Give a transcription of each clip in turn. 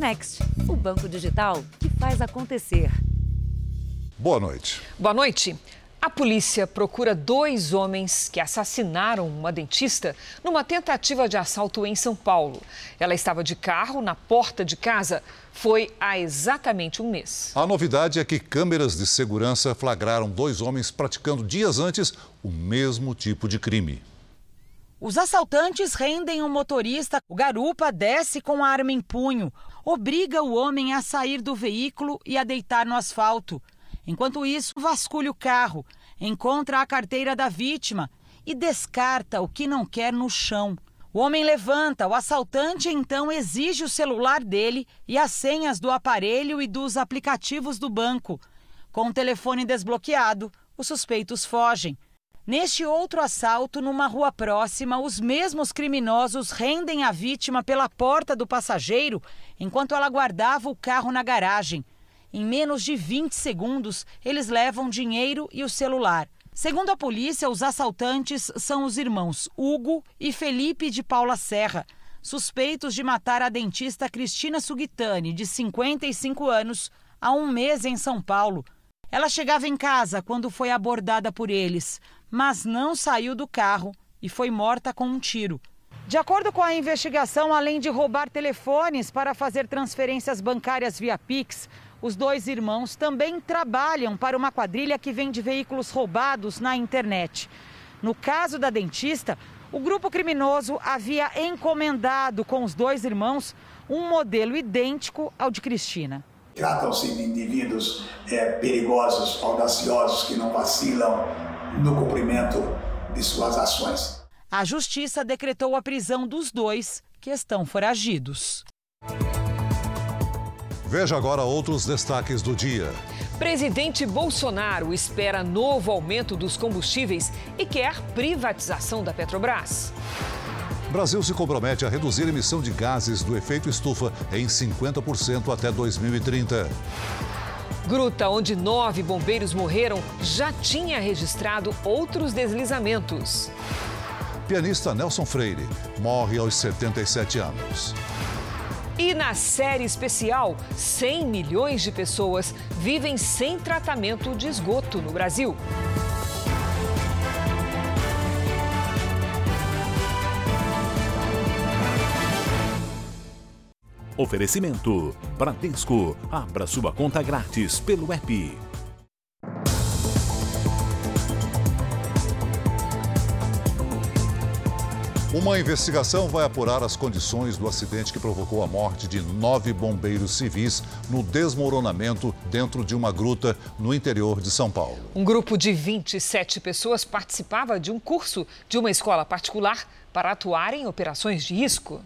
Next, o banco digital que faz acontecer. Boa noite. Boa noite. A polícia procura dois homens que assassinaram uma dentista numa tentativa de assalto em São Paulo. Ela estava de carro na porta de casa. Foi há exatamente um mês. A novidade é que câmeras de segurança flagraram dois homens praticando dias antes o mesmo tipo de crime. Os assaltantes rendem o um motorista. O garupa desce com a arma em punho, obriga o homem a sair do veículo e a deitar no asfalto. Enquanto isso, vasculha o carro, encontra a carteira da vítima e descarta o que não quer no chão. O homem levanta, o assaltante então exige o celular dele e as senhas do aparelho e dos aplicativos do banco. Com o telefone desbloqueado, os suspeitos fogem. Neste outro assalto, numa rua próxima, os mesmos criminosos rendem a vítima pela porta do passageiro enquanto ela guardava o carro na garagem. Em menos de 20 segundos, eles levam dinheiro e o celular. Segundo a polícia, os assaltantes são os irmãos Hugo e Felipe de Paula Serra, suspeitos de matar a dentista Cristina Sugitani, de 55 anos, há um mês em São Paulo. Ela chegava em casa quando foi abordada por eles, mas não saiu do carro e foi morta com um tiro. De acordo com a investigação, além de roubar telefones para fazer transferências bancárias via Pix, os dois irmãos também trabalham para uma quadrilha que vende veículos roubados na internet. No caso da dentista, o grupo criminoso havia encomendado com os dois irmãos um modelo idêntico ao de Cristina. Tratam-se de indivíduos é, perigosos, audaciosos, que não vacilam no cumprimento de suas ações. A justiça decretou a prisão dos dois que estão foragidos. Veja agora outros destaques do dia. Presidente Bolsonaro espera novo aumento dos combustíveis e quer privatização da Petrobras. Brasil se compromete a reduzir a emissão de gases do efeito estufa em 50% até 2030. Gruta onde nove bombeiros morreram já tinha registrado outros deslizamentos. Pianista Nelson Freire morre aos 77 anos. E na série especial, 100 milhões de pessoas vivem sem tratamento de esgoto no Brasil. Oferecimento: Bradesco. Abra sua conta grátis pelo app. Uma investigação vai apurar as condições do acidente que provocou a morte de nove bombeiros civis no desmoronamento dentro de uma gruta no interior de São Paulo. Um grupo de 27 pessoas participava de um curso de uma escola particular para atuar em operações de risco.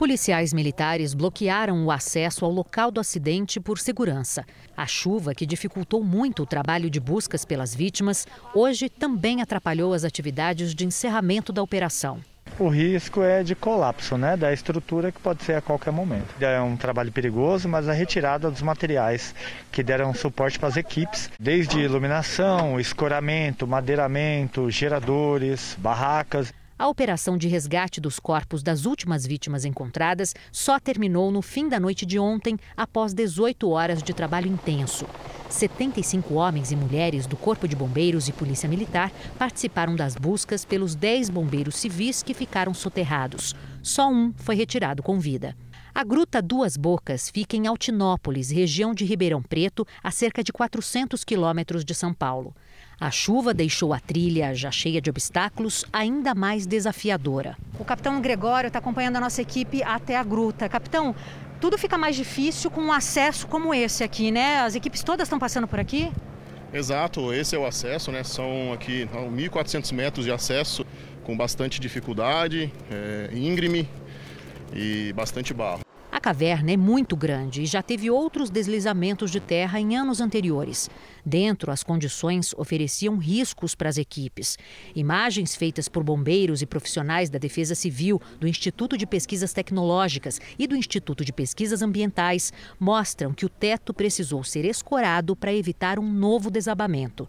Policiais militares bloquearam o acesso ao local do acidente por segurança. A chuva, que dificultou muito o trabalho de buscas pelas vítimas, hoje também atrapalhou as atividades de encerramento da operação. O risco é de colapso né, da estrutura que pode ser a qualquer momento. É um trabalho perigoso, mas a retirada dos materiais que deram suporte para as equipes, desde iluminação, escoramento, madeiramento, geradores, barracas. A operação de resgate dos corpos das últimas vítimas encontradas só terminou no fim da noite de ontem, após 18 horas de trabalho intenso. 75 homens e mulheres do Corpo de Bombeiros e Polícia Militar participaram das buscas pelos 10 bombeiros civis que ficaram soterrados. Só um foi retirado com vida. A Gruta Duas Bocas fica em Altinópolis, região de Ribeirão Preto, a cerca de 400 quilômetros de São Paulo. A chuva deixou a trilha, já cheia de obstáculos, ainda mais desafiadora. O capitão Gregório está acompanhando a nossa equipe até a gruta. Capitão, tudo fica mais difícil com um acesso como esse aqui, né? As equipes todas estão passando por aqui? Exato, esse é o acesso, né? São aqui 1.400 metros de acesso com bastante dificuldade, é, íngreme e bastante barro. A caverna é muito grande e já teve outros deslizamentos de terra em anos anteriores. Dentro, as condições ofereciam riscos para as equipes. Imagens feitas por bombeiros e profissionais da Defesa Civil, do Instituto de Pesquisas Tecnológicas e do Instituto de Pesquisas Ambientais mostram que o teto precisou ser escorado para evitar um novo desabamento.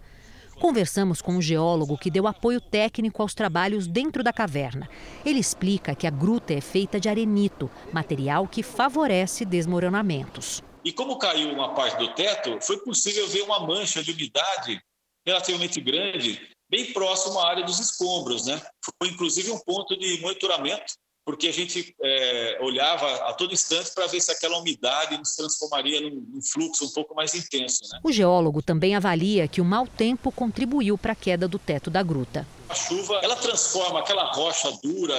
Conversamos com um geólogo que deu apoio técnico aos trabalhos dentro da caverna. Ele explica que a gruta é feita de arenito, material que favorece desmoronamentos. E como caiu uma parte do teto, foi possível ver uma mancha de umidade relativamente grande, bem próximo à área dos escombros. Né? Foi inclusive um ponto de monitoramento porque a gente é, olhava a todo instante para ver se aquela umidade nos transformaria num, num fluxo um pouco mais intenso. Né? O geólogo também avalia que o mau tempo contribuiu para a queda do teto da gruta. A chuva ela transforma aquela rocha dura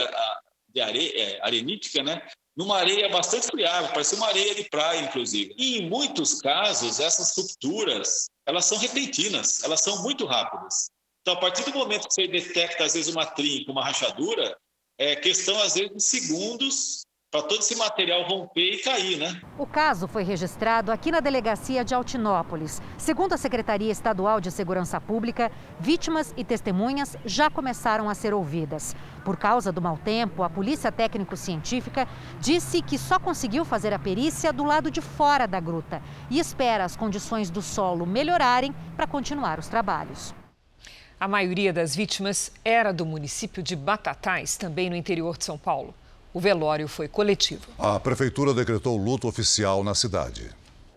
de areia, é, arenítica, né, numa areia bastante friável, parece uma areia de praia, inclusive. E em muitos casos, essas rupturas, elas são repentinas, elas são muito rápidas. Então, a partir do momento que você detecta, às vezes, uma trinca, uma rachadura, é questão, às vezes, de segundos para todo esse material romper e cair, né? O caso foi registrado aqui na delegacia de Altinópolis. Segundo a Secretaria Estadual de Segurança Pública, vítimas e testemunhas já começaram a ser ouvidas. Por causa do mau tempo, a Polícia Técnico-Científica disse que só conseguiu fazer a perícia do lado de fora da gruta e espera as condições do solo melhorarem para continuar os trabalhos. A maioria das vítimas era do município de Batatais, também no interior de São Paulo. O velório foi coletivo. A prefeitura decretou luto oficial na cidade.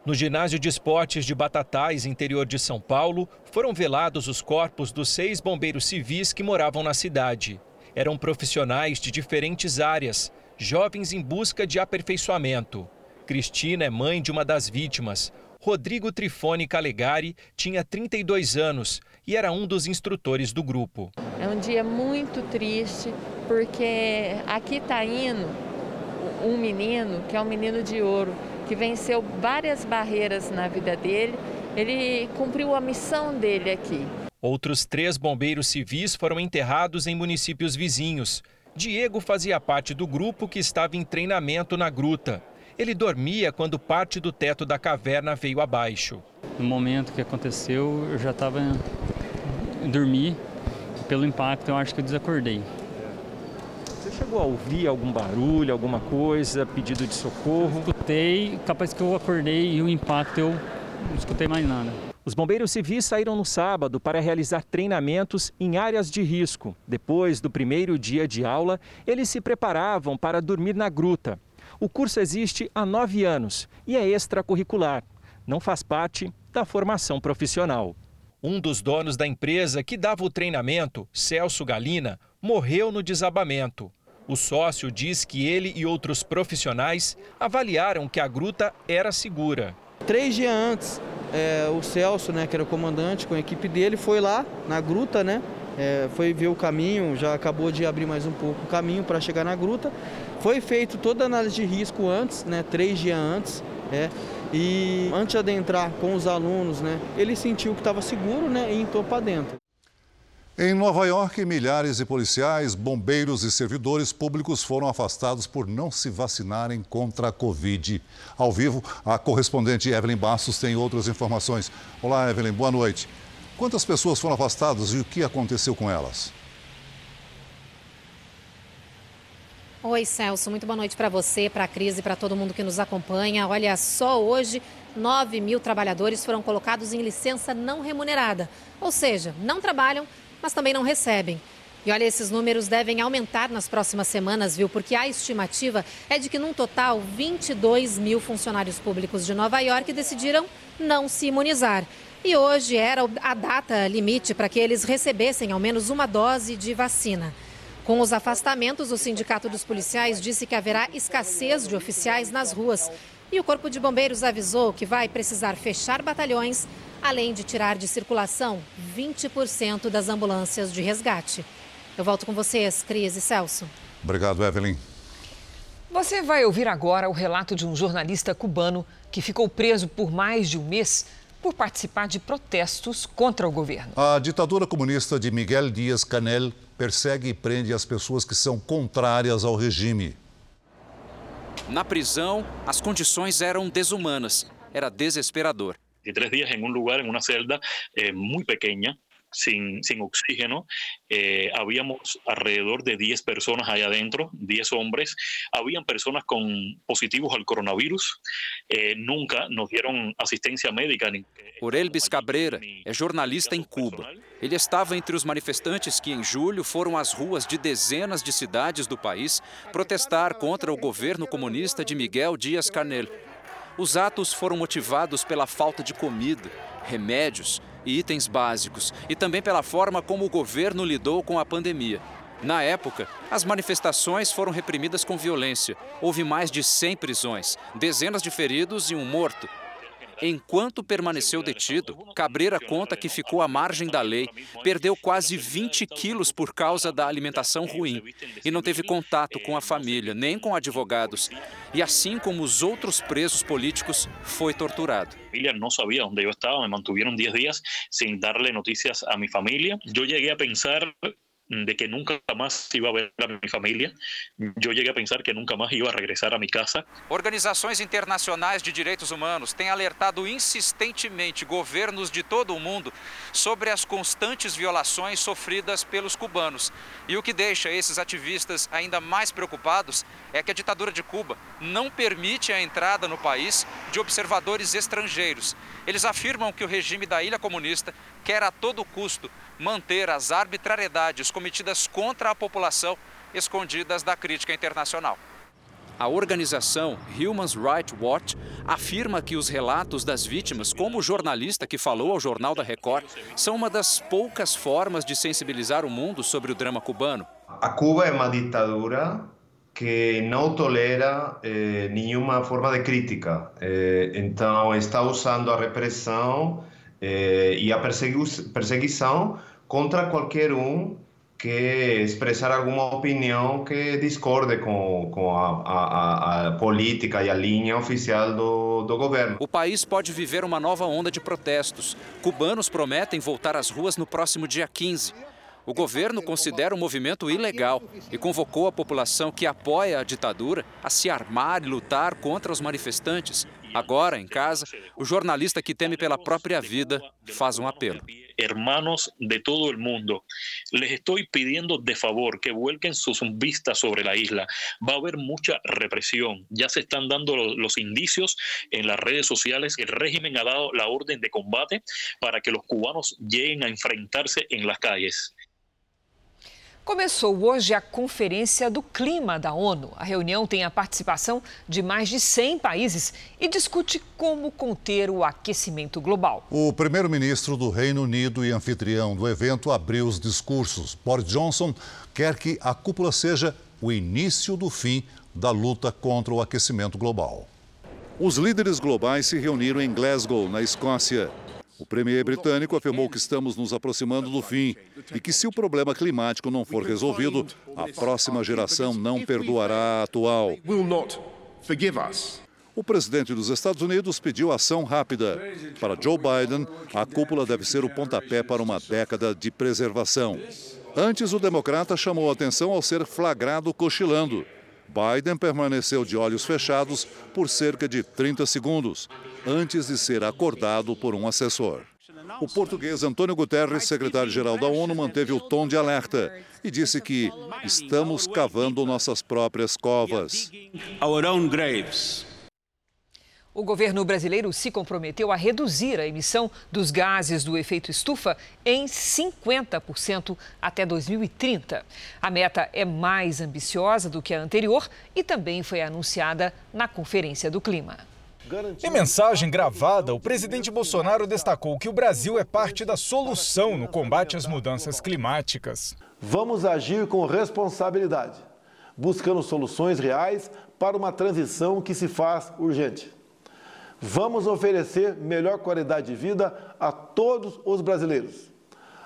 No ginásio de esportes de Batatais, interior de São Paulo, foram velados os corpos dos seis bombeiros civis que moravam na cidade. Eram profissionais de diferentes áreas, jovens em busca de aperfeiçoamento. Cristina é mãe de uma das vítimas. Rodrigo Trifone Calegari tinha 32 anos e era um dos instrutores do grupo. É um dia muito triste porque aqui está indo um menino que é um menino de ouro, que venceu várias barreiras na vida dele. Ele cumpriu a missão dele aqui. Outros três bombeiros civis foram enterrados em municípios vizinhos. Diego fazia parte do grupo que estava em treinamento na gruta. Ele dormia quando parte do teto da caverna veio abaixo. No momento que aconteceu, eu já estava dormir. Pelo impacto, eu acho que eu desacordei. Você chegou a ouvir algum barulho, alguma coisa, pedido de socorro? Escutei, capaz que eu acordei e o impacto eu não escutei mais nada. Os bombeiros civis saíram no sábado para realizar treinamentos em áreas de risco. Depois do primeiro dia de aula, eles se preparavam para dormir na gruta. O curso existe há nove anos e é extracurricular. Não faz parte da formação profissional. Um dos donos da empresa que dava o treinamento, Celso Galina, morreu no desabamento. O sócio diz que ele e outros profissionais avaliaram que a gruta era segura. Três dias antes, é, o Celso, né, que era o comandante com a equipe dele, foi lá na gruta, né? É, foi ver o caminho, já acabou de abrir mais um pouco o caminho para chegar na gruta. Foi feito toda a análise de risco antes, né, três dias antes. É, e antes de adentrar com os alunos, né, ele sentiu que estava seguro né, e entrou para dentro. Em Nova York, milhares de policiais, bombeiros e servidores públicos foram afastados por não se vacinarem contra a Covid. Ao vivo, a correspondente Evelyn Bastos tem outras informações. Olá, Evelyn, boa noite. Quantas pessoas foram afastadas e o que aconteceu com elas? Oi, Celso. Muito boa noite para você, para a Cris e para todo mundo que nos acompanha. Olha, só hoje 9 mil trabalhadores foram colocados em licença não remunerada. Ou seja, não trabalham, mas também não recebem. E olha, esses números devem aumentar nas próximas semanas, viu? Porque a estimativa é de que, num total, 22 mil funcionários públicos de Nova York decidiram não se imunizar. E hoje era a data limite para que eles recebessem ao menos uma dose de vacina. Com os afastamentos, o Sindicato dos Policiais disse que haverá escassez de oficiais nas ruas. E o Corpo de Bombeiros avisou que vai precisar fechar batalhões, além de tirar de circulação 20% das ambulâncias de resgate. Eu volto com vocês, Cris e Celso. Obrigado, Evelyn. Você vai ouvir agora o relato de um jornalista cubano que ficou preso por mais de um mês por participar de protestos contra o governo. A ditadura comunista de Miguel Dias-Canel persegue e prende as pessoas que são contrárias ao regime. Na prisão, as condições eram desumanas. Era desesperador. De três dias em um lugar, em uma celda eh, muito pequena, sin, sin oxígeno. Eh, habíamos alrededor de 10 personas allá adentro, 10 hombres. Habían personas con positivos al coronavirus. Eh, nunca nos dieron assistência médica. Orelbis Cabreira é jornalista em Cuba. Ele estava entre os manifestantes que, em julho, foram às ruas de dezenas de cidades do país protestar contra o governo comunista de Miguel Dias-Canel. Os atos foram motivados pela falta de comida, remédios e itens básicos, e também pela forma como o governo lidou com a pandemia. Na época, as manifestações foram reprimidas com violência. Houve mais de 100 prisões, dezenas de feridos e um morto. Enquanto permaneceu detido, Cabreira conta que ficou à margem da lei, perdeu quase 20 quilos por causa da alimentação ruim e não teve contato com a família, nem com advogados. E assim como os outros presos políticos, foi torturado. família não sabia onde eu estava, me mantiveram 10 dias sem darle notícias a minha família. Eu cheguei a pensar de que nunca más iba a ver a mi familia. Yo llegué a pensar que nunca más iba a regresar a mi casa. Organizações internacionais de direitos humanos têm alertado insistentemente governos de todo o mundo sobre as constantes violações sofridas pelos cubanos. E o que deixa esses ativistas ainda mais preocupados é que a ditadura de Cuba não permite a entrada no país de observadores estrangeiros. Eles afirmam que o regime da ilha comunista quer a todo custo manter as arbitrariedades cometidas contra a população escondidas da crítica internacional. A organização Human Rights Watch afirma que os relatos das vítimas, como o jornalista que falou ao Jornal da Record, são uma das poucas formas de sensibilizar o mundo sobre o drama cubano. A Cuba é uma ditadura que não tolera eh, nenhuma forma de crítica. Eh, então, está usando a repressão eh, e a perseguição contra qualquer um que expressar alguma opinião que discorde com, com a, a, a, política e a linha oficial do, do governo. O país pode viver uma nova onda de protestos. Cubanos prometem voltar às ruas no próximo dia 15. O governo considera o movimento ilegal e convocou a população que apoia a ditadura a se armar e lutar contra os manifestantes. Agora, em casa, o jornalista que teme pela própria vida faz um apelo. Hermanos de todo el mundo, les estoy pidiendo de favor que vuelquen sus vistas sobre la isla. Va a haber mucha represión. Ya se están dando los indicios en las redes sociales. El régimen ha dado la orden de combate para que los cubanos lleguen a enfrentarse en las calles. Começou hoje a Conferência do Clima da ONU. A reunião tem a participação de mais de 100 países e discute como conter o aquecimento global. O primeiro-ministro do Reino Unido e anfitrião do evento abriu os discursos. Boris Johnson quer que a cúpula seja o início do fim da luta contra o aquecimento global. Os líderes globais se reuniram em Glasgow, na Escócia. O premier britânico afirmou que estamos nos aproximando do fim e que, se o problema climático não for resolvido, a próxima geração não perdoará a atual. O presidente dos Estados Unidos pediu ação rápida. Para Joe Biden, a cúpula deve ser o pontapé para uma década de preservação. Antes, o democrata chamou a atenção ao ser flagrado cochilando. Biden permaneceu de olhos fechados por cerca de 30 segundos, antes de ser acordado por um assessor. O português Antônio Guterres, secretário-geral da ONU, manteve o tom de alerta e disse que estamos cavando nossas próprias covas. O governo brasileiro se comprometeu a reduzir a emissão dos gases do efeito estufa em 50% até 2030. A meta é mais ambiciosa do que a anterior e também foi anunciada na Conferência do Clima. Em mensagem gravada, o presidente Bolsonaro destacou que o Brasil é parte da solução no combate às mudanças climáticas. Vamos agir com responsabilidade, buscando soluções reais para uma transição que se faz urgente. Vamos oferecer melhor qualidade de vida a todos os brasileiros.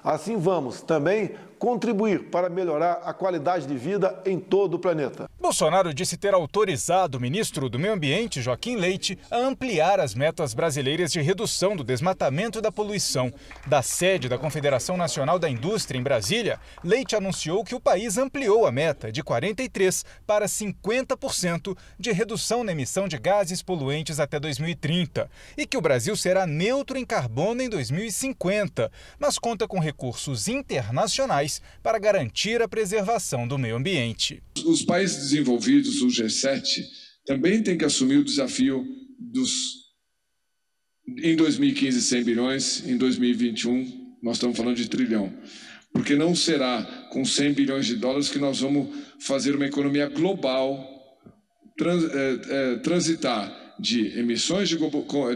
Assim, vamos também contribuir para melhorar a qualidade de vida em todo o planeta. Bolsonaro disse ter autorizado o ministro do Meio Ambiente, Joaquim Leite, a ampliar as metas brasileiras de redução do desmatamento e da poluição. Da sede da Confederação Nacional da Indústria em Brasília, Leite anunciou que o país ampliou a meta de 43% para 50% de redução na emissão de gases poluentes até 2030 e que o Brasil será neutro em carbono em 2050, mas conta com recursos internacionais para garantir a preservação do meio ambiente. Os países desenvolvidos, o G7, também têm que assumir o desafio dos. Em 2015, 100 bilhões, em 2021, nós estamos falando de trilhão. Porque não será com 100 bilhões de dólares que nós vamos fazer uma economia global trans, é, é, transitar de emissões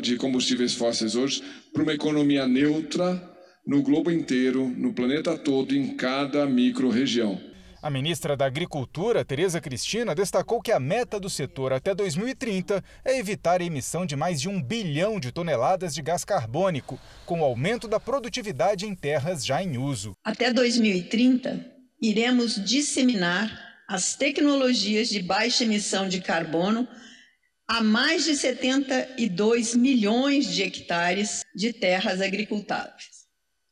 de combustíveis fósseis hoje para uma economia neutra no globo inteiro, no planeta todo, em cada micro-região. A ministra da Agricultura, Tereza Cristina, destacou que a meta do setor até 2030 é evitar a emissão de mais de um bilhão de toneladas de gás carbônico, com o aumento da produtividade em terras já em uso. Até 2030, iremos disseminar as tecnologias de baixa emissão de carbono a mais de 72 milhões de hectares de terras agricultáveis,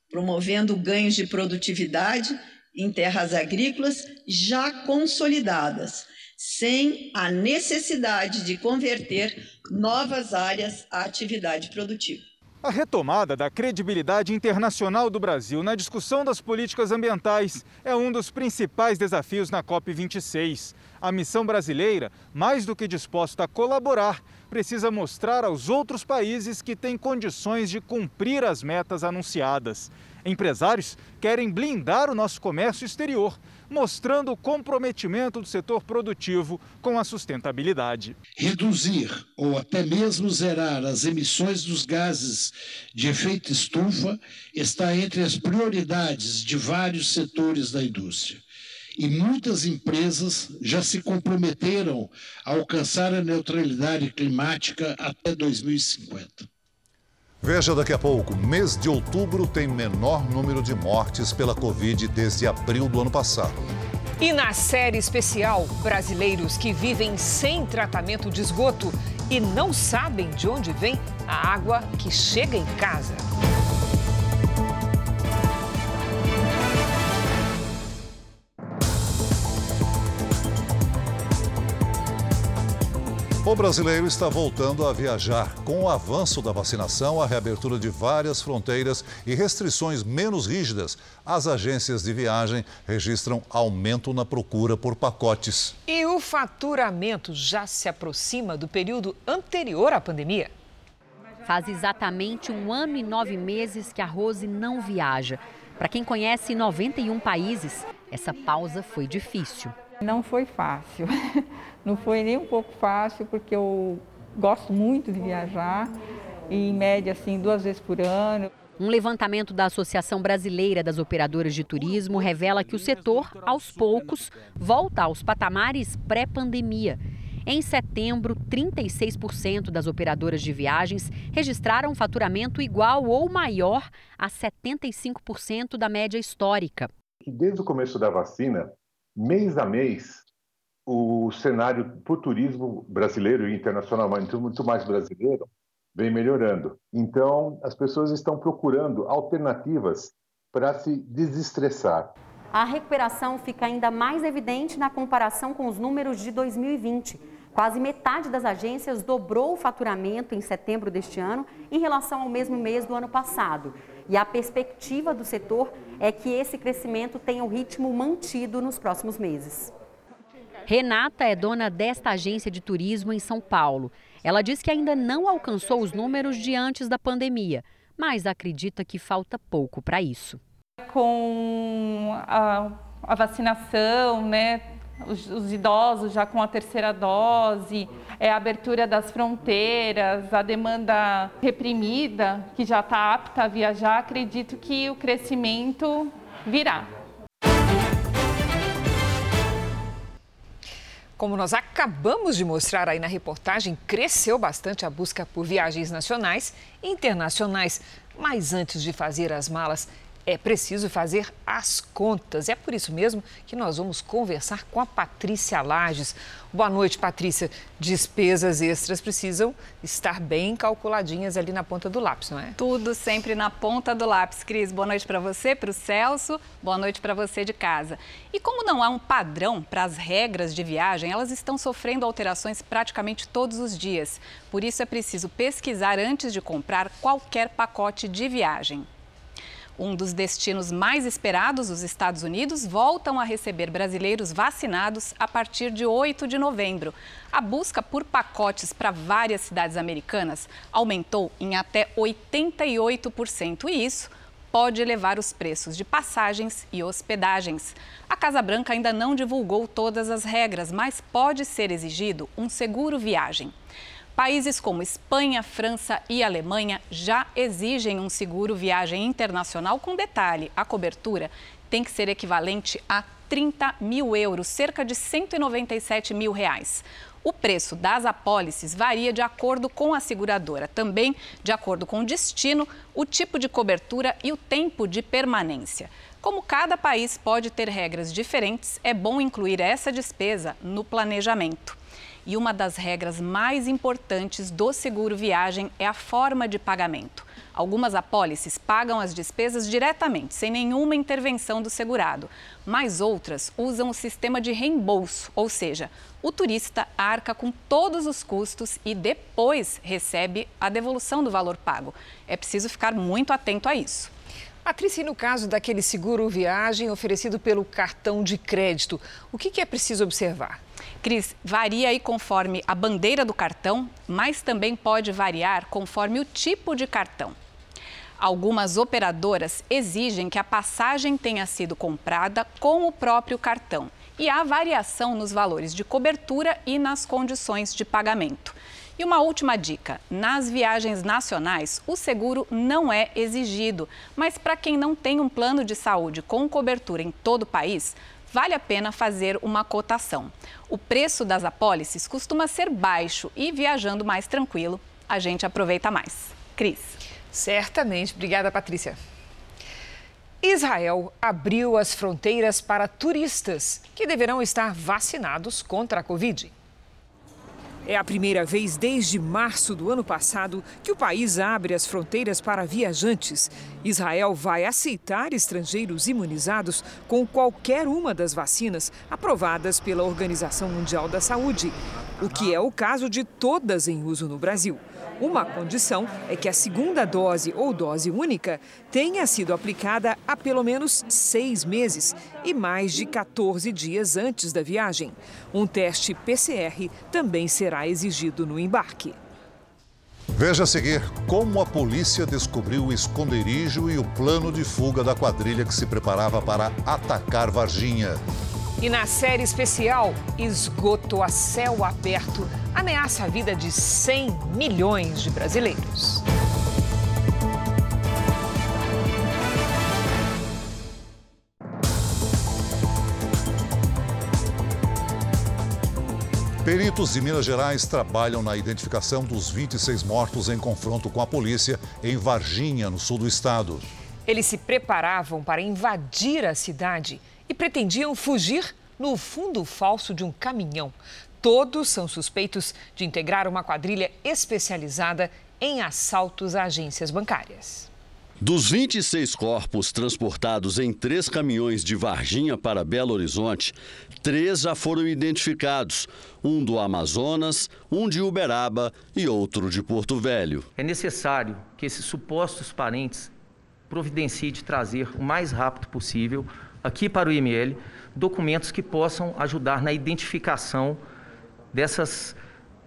promovendo ganhos de produtividade em terras agrícolas já consolidadas, sem a necessidade de converter novas áreas à atividade produtiva. A retomada da credibilidade internacional do Brasil na discussão das políticas ambientais é um dos principais desafios na COP26. A missão brasileira, mais do que disposta a colaborar, precisa mostrar aos outros países que têm condições de cumprir as metas anunciadas. Empresários querem blindar o nosso comércio exterior, mostrando o comprometimento do setor produtivo com a sustentabilidade. Reduzir ou até mesmo zerar as emissões dos gases de efeito estufa está entre as prioridades de vários setores da indústria. E muitas empresas já se comprometeram a alcançar a neutralidade climática até 2050. Veja daqui a pouco. Mês de outubro tem menor número de mortes pela Covid desde abril do ano passado. E na série especial, brasileiros que vivem sem tratamento de esgoto e não sabem de onde vem a água que chega em casa. O brasileiro está voltando a viajar. Com o avanço da vacinação, a reabertura de várias fronteiras e restrições menos rígidas, as agências de viagem registram aumento na procura por pacotes. E o faturamento já se aproxima do período anterior à pandemia. Faz exatamente um ano e nove meses que a Rose não viaja. Para quem conhece 91 países, essa pausa foi difícil. Não foi fácil. Não foi nem um pouco fácil, porque eu gosto muito de viajar, e em média, assim, duas vezes por ano. Um levantamento da Associação Brasileira das Operadoras de Turismo revela que o setor, aos poucos, volta aos patamares pré-pandemia. Em setembro, 36% das operadoras de viagens registraram faturamento igual ou maior a 75% da média histórica. Desde o começo da vacina, mês a mês, o cenário para o turismo brasileiro e internacional, mas muito mais brasileiro, vem melhorando. Então, as pessoas estão procurando alternativas para se desestressar. A recuperação fica ainda mais evidente na comparação com os números de 2020. Quase metade das agências dobrou o faturamento em setembro deste ano em relação ao mesmo mês do ano passado. E a perspectiva do setor é que esse crescimento tenha o ritmo mantido nos próximos meses. Renata é dona desta agência de turismo em São Paulo. Ela diz que ainda não alcançou os números de antes da pandemia, mas acredita que falta pouco para isso. Com a, a vacinação, né, os, os, idosos já com a terceira dose, é, a abertura das fronteiras, a demanda reprimida, que já está apta a viajar, acredito que o crescimento virá. Como nós acabamos de mostrar aí na reportagem, cresceu bastante a busca por viagens nacionais e internacionais. Mas antes de fazer as malas, é preciso fazer as contas. É por isso mesmo que nós vamos conversar com a Patrícia Lages. Boa noite, Patrícia. Despesas extras precisam estar bem calculadinhas ali na ponta do lápis, não é? Tudo sempre na ponta do lápis, Cris. Boa noite para você, para o Celso. Boa noite para você de casa. E como não há um padrão para as regras de viagem, elas estão sofrendo alterações praticamente todos os dias. Por isso é preciso pesquisar antes de comprar qualquer pacote de viagem. Um dos destinos mais esperados, os Estados Unidos, voltam a receber brasileiros vacinados a partir de 8 de novembro. A busca por pacotes para várias cidades americanas aumentou em até 88%, e isso pode elevar os preços de passagens e hospedagens. A Casa Branca ainda não divulgou todas as regras, mas pode ser exigido um seguro viagem. Países como Espanha, França e Alemanha já exigem um seguro viagem internacional com detalhe: a cobertura tem que ser equivalente a 30 mil euros, cerca de 197 mil reais. O preço das apólices varia de acordo com a seguradora, também de acordo com o destino, o tipo de cobertura e o tempo de permanência. Como cada país pode ter regras diferentes, é bom incluir essa despesa no planejamento. E uma das regras mais importantes do seguro viagem é a forma de pagamento. Algumas apólices pagam as despesas diretamente, sem nenhuma intervenção do segurado, mas outras usam o sistema de reembolso, ou seja, o turista arca com todos os custos e depois recebe a devolução do valor pago. É preciso ficar muito atento a isso. Patrícia, e no caso daquele seguro viagem oferecido pelo cartão de crédito, o que, é preciso observar? Cris, varia aí conforme a bandeira do cartão, mas também pode variar conforme o tipo de cartão. Algumas operadoras exigem que a passagem tenha sido comprada com o próprio cartão e há variação nos valores de cobertura e nas condições de pagamento. E uma última dica: nas viagens nacionais, o seguro não é exigido, mas para quem não tem um plano de saúde com cobertura em todo o país, vale a pena fazer uma cotação. O preço das apólices costuma ser baixo e viajando mais tranquilo, a gente aproveita mais. Cris. Certamente. Obrigada, Patrícia. Israel abriu as fronteiras para turistas que deverão estar vacinados contra a Covid. É a primeira vez desde março do ano passado que o país abre as fronteiras para viajantes. Israel vai aceitar estrangeiros imunizados com qualquer uma das vacinas aprovadas pela Organização Mundial da Saúde, o que é o caso de todas em uso no Brasil. Uma condição é que a segunda dose ou dose única tenha sido aplicada há pelo menos seis meses e mais de 14 dias antes da viagem. Um teste PCR também será exigido no embarque. Veja a seguir como a polícia descobriu o esconderijo e o plano de fuga da quadrilha que se preparava para atacar Varginha. E na série especial, esgoto a céu aberto ameaça a vida de 100 milhões de brasileiros. Peritos de Minas Gerais trabalham na identificação dos 26 mortos em confronto com a polícia em Varginha, no sul do estado. Eles se preparavam para invadir a cidade e pretendiam fugir no fundo falso de um caminhão. Todos são suspeitos de integrar uma quadrilha especializada em assaltos a agências bancárias. Dos 26 corpos transportados em três caminhões de Varginha para Belo Horizonte, três já foram identificados: um do Amazonas, um de Uberaba e outro de Porto Velho. É necessário que esses supostos parentes providenciem de trazer o mais rápido possível aqui para o IML documentos que possam ajudar na identificação dessas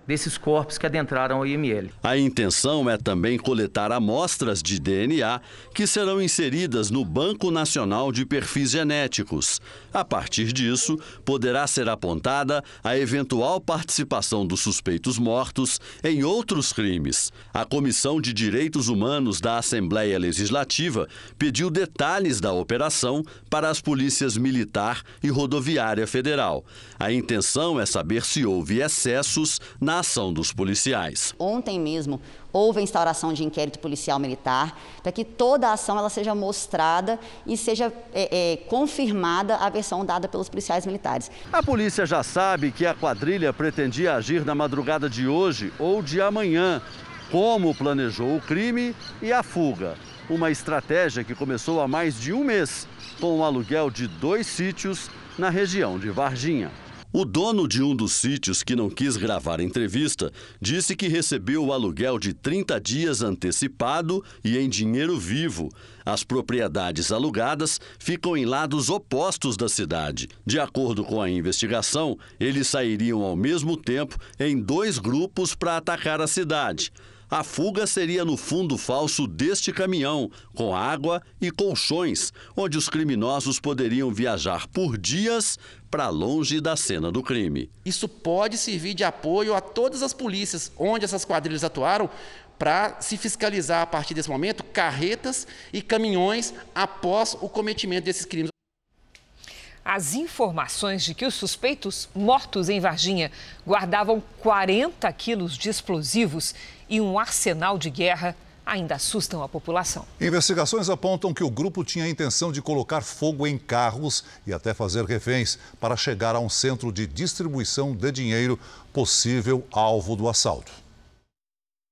desses corpos que adentraram ao IML. A intenção é também coletar amostras de DNA que serão inseridas no Banco Nacional de Perfis Genéticos. A partir disso, poderá ser apontada a eventual participação dos suspeitos mortos em outros crimes. A Comissão de Direitos Humanos da Assembleia Legislativa pediu detalhes da operação para as polícias militar e rodoviária federal. A intenção é saber se houve excessos na na ação dos policiais. Ontem mesmo houve a instauração de inquérito policial militar para que toda a ação ela seja mostrada e seja é, é, confirmada a versão dada pelos policiais militares. A polícia já sabe que a quadrilha pretendia agir na madrugada de hoje ou de amanhã, como planejou o crime e a fuga. Uma estratégia que começou há mais de um mês, com o aluguel de dois sítios na região de Varginha. O dono de um dos sítios que não quis gravar entrevista disse que recebeu o aluguel de 30 dias antecipado e em dinheiro vivo. As propriedades alugadas ficam em lados opostos da cidade. De acordo com a investigação, eles sairiam ao mesmo tempo em dois grupos para atacar a cidade. A fuga seria no fundo falso deste caminhão, com água e colchões, onde os criminosos poderiam viajar por dias para longe da cena do crime. Isso pode servir de apoio a todas as polícias onde essas quadrilhas atuaram para se fiscalizar a partir desse momento carretas e caminhões após o cometimento desses crimes. As informações de que os suspeitos mortos em Varginha guardavam 40 quilos de explosivos e um arsenal de guerra ainda assustam a população. Investigações apontam que o grupo tinha a intenção de colocar fogo em carros e até fazer reféns para chegar a um centro de distribuição de dinheiro, possível alvo do assalto.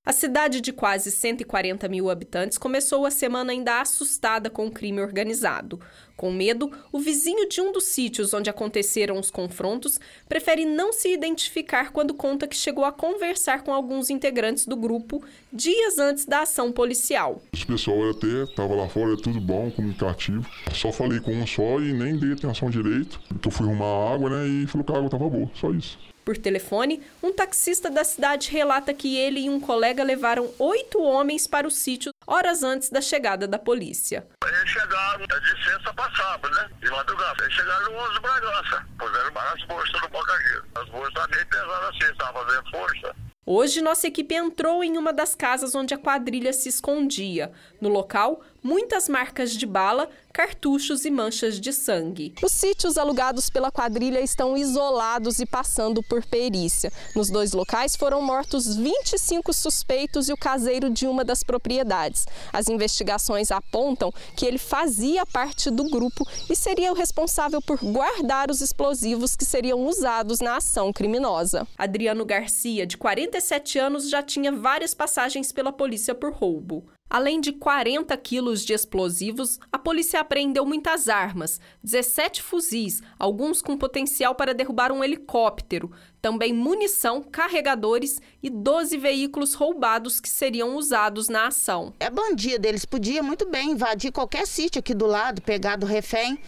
A cidade de quase 140 mil habitantes começou a semana ainda assustada com o crime organizado. Com medo, o vizinho de um dos sítios onde aconteceram os confrontos prefere não se identificar quando conta que chegou a conversar com alguns integrantes do grupo dias antes da ação policial. Esse pessoal até estava lá fora, é tudo bom, comunicativo. Só falei com um só e nem dei atenção direito. Eu fui arrumar água, né, e falou que a água estava boa, só isso. Por telefone, um taxista da cidade relata que ele e um colega levaram oito homens para o sítio horas antes da chegada da polícia. Eles chegaram é de sexta para sábado, né? De madrugada. Eles chegaram no 11 Bragança. Puseram as bolsas no. As bolsas estavam meio pesadas assim, estavam fazendo força. Hoje, nossa equipe entrou em uma das casas onde a quadrilha se escondia. No local, muitas marcas de bala, cartuchos e manchas de sangue. Os sítios alugados pela quadrilha estão isolados e passando por perícia. Nos dois locais foram mortos 25 suspeitos e o caseiro de uma das propriedades. As investigações apontam que ele fazia parte do grupo e seria o responsável por guardar os explosivos que seriam usados na ação criminosa. Adriano Garcia, de 47 anos, já tinha várias passagens pela polícia por roubo. Além de 40 quilos de explosivos, a polícia apreendeu muitas armas, 17 fuzis, alguns com potencial para derrubar um helicóptero, também munição, carregadores e 12 veículos roubados que seriam usados na ação. É bandido, eles podiam muito bem invadir qualquer sítio aqui do lado, pegar do refém.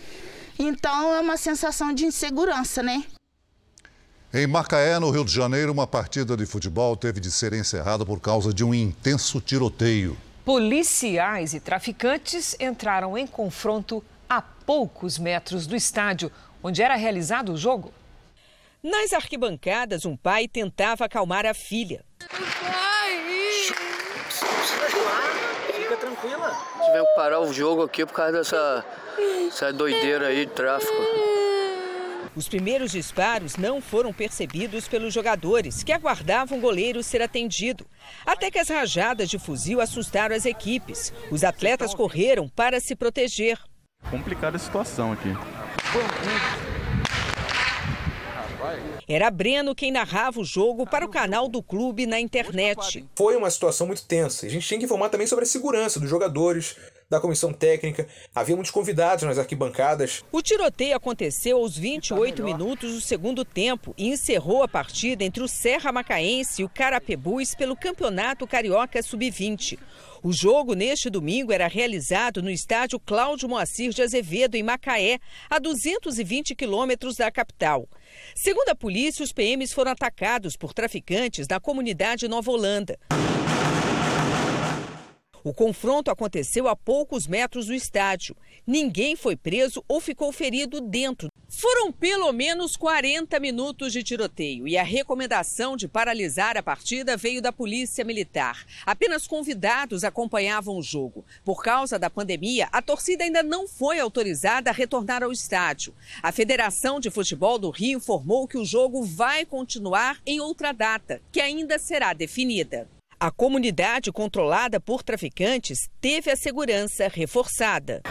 Então é uma sensação de insegurança, né? Em Macaé, no Rio de Janeiro, uma partida de futebol teve de ser encerrada por causa de um intenso tiroteio. Policiais e traficantes entraram em confronto a poucos metros do estádio, onde era realizado o jogo. Nas arquibancadas, um pai tentava acalmar a filha. Fica tranquila. Tivemos que parar o jogo aqui por causa dessa, dessa doideira aí de tráfico. Os primeiros disparos não foram percebidos pelos jogadores, que aguardavam o goleiro ser atendido. Até que as rajadas de fuzil assustaram as equipes. Os atletas correram para se proteger. Complicada a situação aqui. Era Breno quem narrava o jogo para o canal do clube na internet. Foi uma situação muito tensa. A gente tinha que informar também sobre a segurança dos jogadores, da comissão técnica. Havia muitos convidados nas arquibancadas. O tiroteio aconteceu aos 28 minutos do segundo tempo e encerrou a partida entre o Serra Macaense e o Carapebus pelo Campeonato Carioca Sub-20. O jogo neste domingo era realizado no estádio Cláudio Moacir de Azevedo, em Macaé, a 220 quilômetros da capital. Segundo a polícia, os PMs foram atacados por traficantes na comunidade Nova Holanda. O confronto aconteceu a poucos metros do estádio. Ninguém foi preso ou ficou ferido dentro. Foram pelo menos 40 minutos de tiroteio e a recomendação de paralisar a partida veio da Polícia Militar. Apenas convidados acompanhavam o jogo. Por causa da pandemia, a torcida ainda não foi autorizada a retornar ao estádio. A Federação de Futebol do Rio informou que o jogo vai continuar em outra data, que ainda será definida. A comunidade controlada por traficantes teve a segurança reforçada.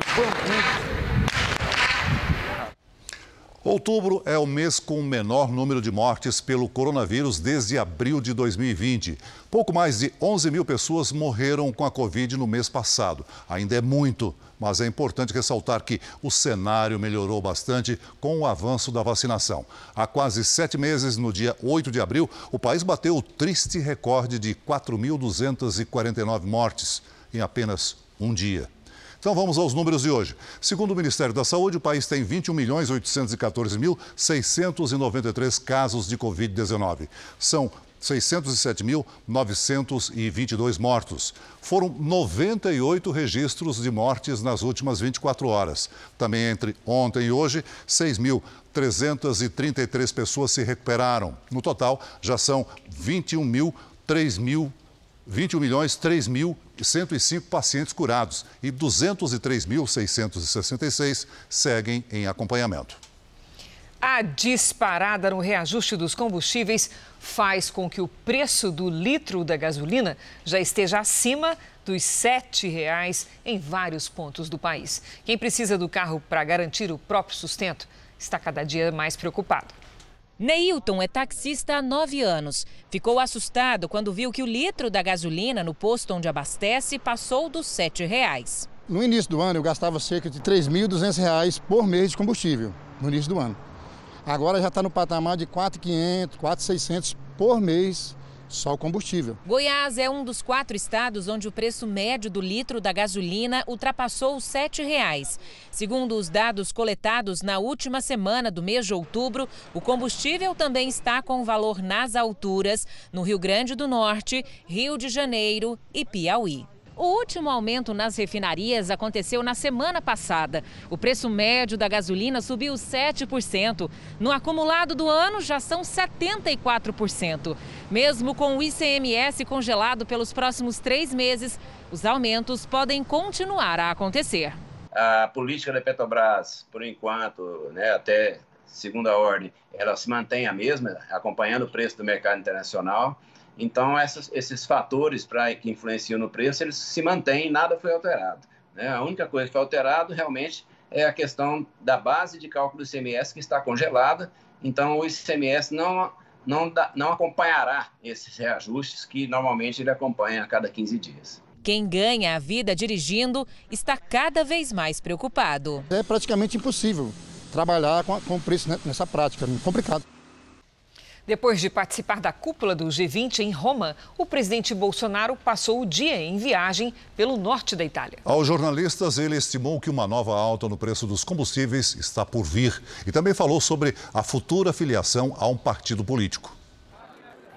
Outubro é o mês com o menor número de mortes pelo coronavírus desde abril de 2020. Pouco mais de 11 mil pessoas morreram com a Covid no mês passado. Ainda é muito, mas é importante ressaltar que o cenário melhorou bastante com o avanço da vacinação. Há quase sete meses, no dia 8 de abril, o país bateu o triste recorde de 4.249 mortes em apenas um dia. Então vamos aos números de hoje. Segundo o Ministério da Saúde, o país tem 21.814.693 casos de Covid-19. São 607.922 mortos. Foram 98 registros de mortes nas últimas 24 horas. Também entre ontem e hoje, 6.333 pessoas se recuperaram. No total, já são 21 mil, 3 mil 21 milhões 3 mil 105 pacientes curados e 203.666 seguem em acompanhamento. A disparada no reajuste dos combustíveis faz com que o preço do litro da gasolina já esteja acima dos R$ 7,00 em vários pontos do país. Quem precisa do carro para garantir o próprio sustento está cada dia mais preocupado. Neilton é taxista há nove anos. Ficou assustado quando viu que o litro da gasolina no posto onde abastece passou dos R$ 7,00. No início do ano eu gastava cerca de R$ 3.200 por mês de combustível, no início do ano. Agora já está no patamar de R$ 4.500, R$ 4.600 por mês só o combustível. Goiás é um dos quatro estados onde o preço médio do litro da gasolina ultrapassou os R$ 7,00. Segundo os dados coletados na última semana do mês de outubro, o combustível também está com valor nas alturas no Rio Grande do Norte, Rio de Janeiro e Piauí. O último aumento nas refinarias aconteceu na semana passada. O preço médio da gasolina subiu 7%. No acumulado do ano, já são 74%. Mesmo com o ICMS congelado pelos próximos três meses, os aumentos podem continuar a acontecer. A política da Petrobras, por enquanto, né, até segunda ordem, ela se mantém a mesma, acompanhando o preço do mercado internacional. Então, essas, esses fatores pra, que influenciam no preço, eles se mantêm, nada foi alterado. Né? A única coisa que foi alterada realmente é a questão da base de cálculo do ICMS que está congelada. Então, o ICMS não, não, dá, não acompanhará esses reajustes que normalmente ele acompanha a cada 15 dias. Quem ganha a vida dirigindo está cada vez mais preocupado. É praticamente impossível trabalhar com, com preço nessa prática, é complicado. Depois de participar da cúpula do G20 em Roma, o presidente Bolsonaro passou o dia em viagem pelo norte da Itália. Aos jornalistas, ele estimou que uma nova alta no preço dos combustíveis está por vir e também falou sobre a futura filiação a um partido político.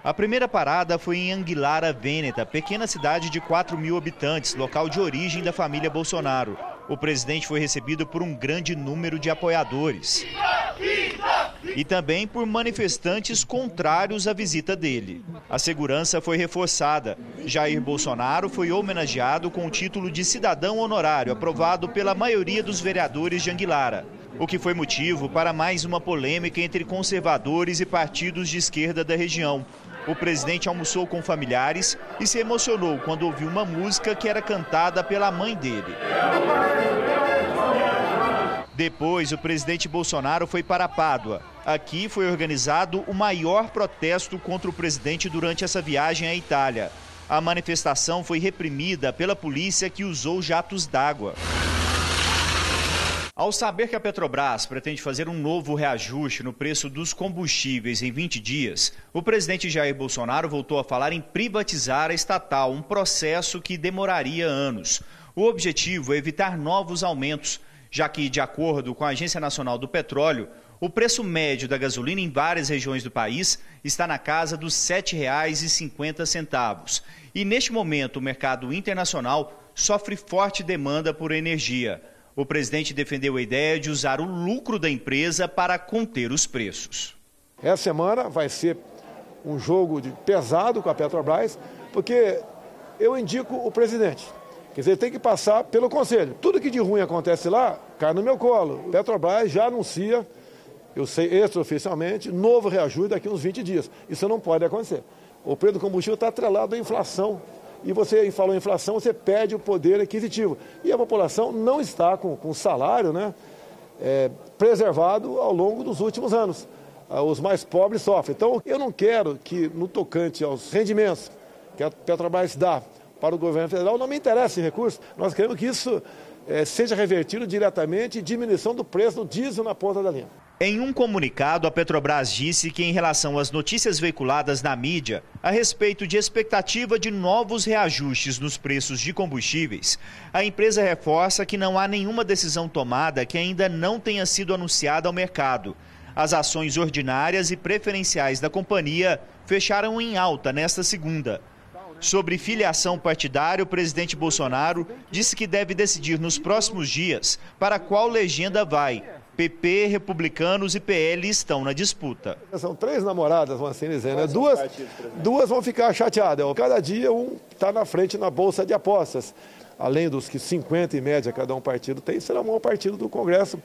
A primeira parada foi em Anguillara Vêneta, pequena cidade de 4 mil habitantes, local de origem da família Bolsonaro. O presidente foi recebido por um grande número de apoiadores. E também por manifestantes contrários à visita dele. A segurança foi reforçada. Jair Bolsonaro foi homenageado com o título de cidadão honorário, aprovado pela maioria dos vereadores de Anguillara o que foi motivo para mais uma polêmica entre conservadores e partidos de esquerda da região. O presidente almoçou com familiares e se emocionou quando ouviu uma música que era cantada pela mãe dele. Depois, o presidente Bolsonaro foi para Pádua. Aqui foi organizado o maior protesto contra o presidente durante essa viagem à Itália. A manifestação foi reprimida pela polícia que usou jatos d'água. Ao saber que a Petrobras pretende fazer um novo reajuste no preço dos combustíveis em 20 dias, o presidente Jair Bolsonaro voltou a falar em privatizar a estatal, um processo que demoraria anos. O objetivo é evitar novos aumentos, já que, de acordo com a Agência Nacional do Petróleo, o preço médio da gasolina em várias regiões do país está na casa dos R$ 7,50. E neste momento, o mercado internacional sofre forte demanda por energia. O presidente defendeu a ideia de usar o lucro da empresa para conter os preços. Essa semana vai ser um jogo pesado com a Petrobras, porque eu indico o presidente. Quer dizer, tem que passar pelo conselho. Tudo que de ruim acontece lá, cai no meu colo. Petrobras já anuncia, eu sei extraoficialmente, novo reajuste daqui a uns 20 dias. Isso não pode acontecer. O preço do combustível está atrelado à inflação. E você falou em inflação, você perde o poder aquisitivo. E a população não está com, com salário né, é, preservado ao longo dos últimos anos. Ah, os mais pobres sofrem. Então, eu não quero que, no tocante aos rendimentos que a Petrobras dá para o governo federal, não me interessa esse recurso. Nós queremos que isso é, seja revertido diretamente em diminuição do preço do diesel na ponta da linha. Em um comunicado, a Petrobras disse que, em relação às notícias veiculadas na mídia a respeito de expectativa de novos reajustes nos preços de combustíveis, a empresa reforça que não há nenhuma decisão tomada que ainda não tenha sido anunciada ao mercado. As ações ordinárias e preferenciais da companhia fecharam em alta nesta segunda. Sobre filiação partidária, o presidente Bolsonaro disse que deve decidir nos próximos dias para qual legenda vai. PP, republicanos e PL estão na disputa. São três namoradas, vamos assim dizer, né? Duas, duas vão ficar chateadas. Cada dia um está na frente na bolsa de apostas. Além dos que 50 em média cada um partido tem, será o maior partido do Congresso.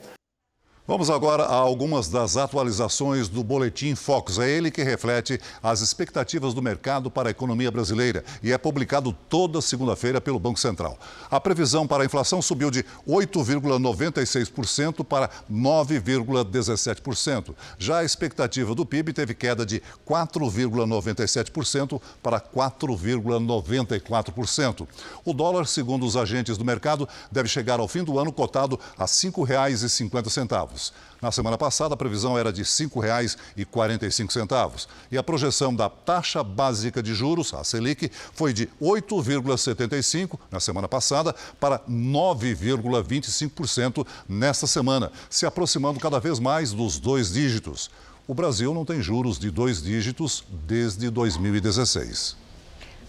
Vamos agora a algumas das atualizações do Boletim Focus. É ele que reflete as expectativas do mercado para a economia brasileira e é publicado toda segunda-feira pelo Banco Central. A previsão para a inflação subiu de 8,96% para 9,17%. Já a expectativa do PIB teve queda de 4,97% para 4,94%. O dólar, segundo os agentes do mercado, deve chegar ao fim do ano cotado a R$ 5,50 centavos. Na semana passada, a previsão era de R$ 5,45 e a projeção da taxa básica de juros, a Selic, foi de 8,75 na semana passada para 9,25% nesta semana, se aproximando cada vez mais dos dois dígitos. O Brasil não tem juros de dois dígitos desde 2016.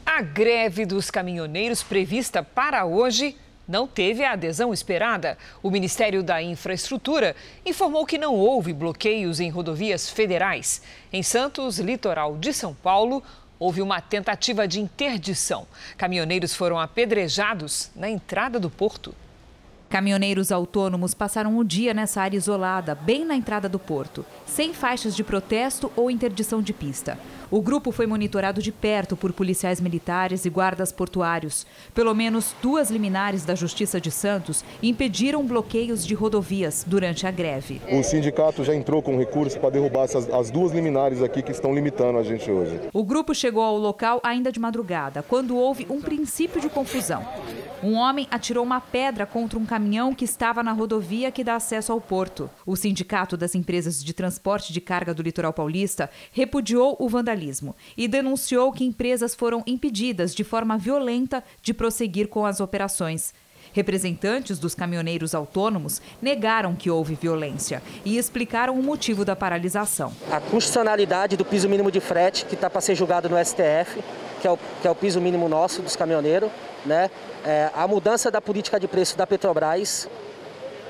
A greve dos caminhoneiros prevista para hoje não teve a adesão esperada. O Ministério da Infraestrutura informou que não houve bloqueios em rodovias federais. Em Santos, litoral de São Paulo, houve uma tentativa de interdição. Caminhoneiros foram apedrejados na entrada do porto. Caminhoneiros autônomos passaram o dia nessa área isolada, bem na entrada do porto, sem faixas de protesto ou interdição de pista. O grupo foi monitorado de perto por policiais militares e guardas portuários. Pelo menos duas liminares da Justiça de Santos impediram bloqueios de rodovias durante a greve. O sindicato já entrou com recurso para derrubar essas, as duas liminares aqui que estão limitando a gente hoje. O grupo chegou ao local ainda de madrugada, quando houve um princípio de confusão. Um homem atirou uma pedra contra um caminhão que estava na rodovia que dá acesso ao porto. O Sindicato das Empresas de Transporte de Carga do Litoral Paulista repudiou o vandalismo jornalismo e denunciou que empresas foram impedidas de forma violenta de prosseguir com as operações. Representantes dos caminhoneiros autônomos negaram que houve violência e explicaram o motivo da paralisação. A constitucionalidade do piso mínimo de frete, que está para ser julgado no STF, que é, o, que é o piso mínimo nosso dos caminhoneiros, né? É, a mudança da política de preço da Petrobras,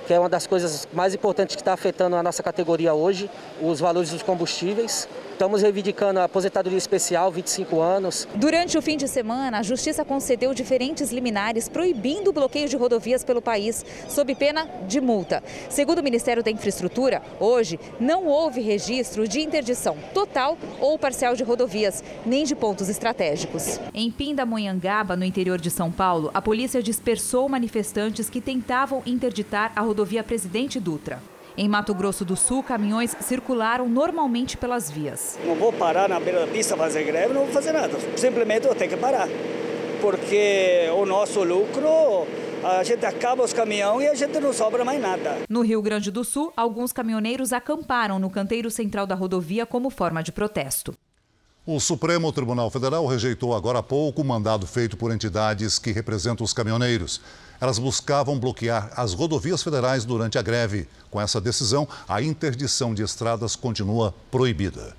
que é uma das coisas mais importantes que está afetando a nossa categoria hoje, os valores dos combustíveis. Estamos reivindicando a aposentadoria especial, 25 anos. Durante o fim de semana, a Justiça concedeu diferentes liminares proibindo o bloqueio de rodovias pelo país, sob pena de multa. Segundo o Ministério da Infraestrutura, hoje não houve registro de interdição total ou parcial de rodovias, nem de pontos estratégicos. Em Pindamonhangaba, no interior de São Paulo, a polícia dispersou manifestantes que tentavam interditar a rodovia Presidente Dutra. Em Mato Grosso do Sul, caminhões circularam normalmente pelas vias. Não vou parar na beira da pista fazer greve, não vou fazer nada. Simplesmente eu tenho que parar. Porque o nosso lucro a gente acaba os caminhões e a gente não sobra mais nada. No Rio Grande do Sul, alguns caminhoneiros acamparam no canteiro central da rodovia como forma de protesto. O Supremo Tribunal Federal rejeitou agora há pouco o mandado feito por entidades que representam os caminhoneiros. Elas buscavam bloquear as rodovias federais durante a greve. Com essa decisão, a interdição de estradas continua proibida.